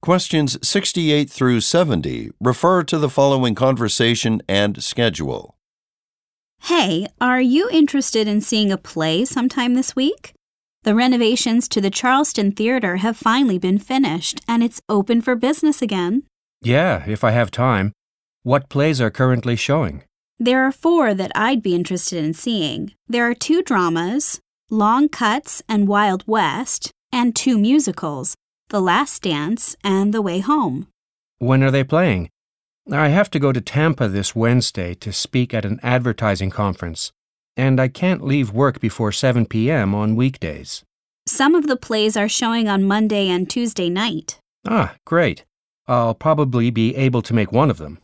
Questions 68 through 70 refer to the following conversation and schedule. Hey, are you interested in seeing a play sometime this week? The renovations to the Charleston Theater have finally been finished and it's open for business again. Yeah, if I have time. What plays are currently showing? There are four that I'd be interested in seeing. There are two dramas, Long Cuts and Wild West, and two musicals, The Last Dance and The Way Home. When are they playing? I have to go to Tampa this Wednesday to speak at an advertising conference, and I can't leave work before 7 p.m. on weekdays. Some of the plays are showing on Monday and Tuesday night. Ah, great. I'll probably be able to make one of them.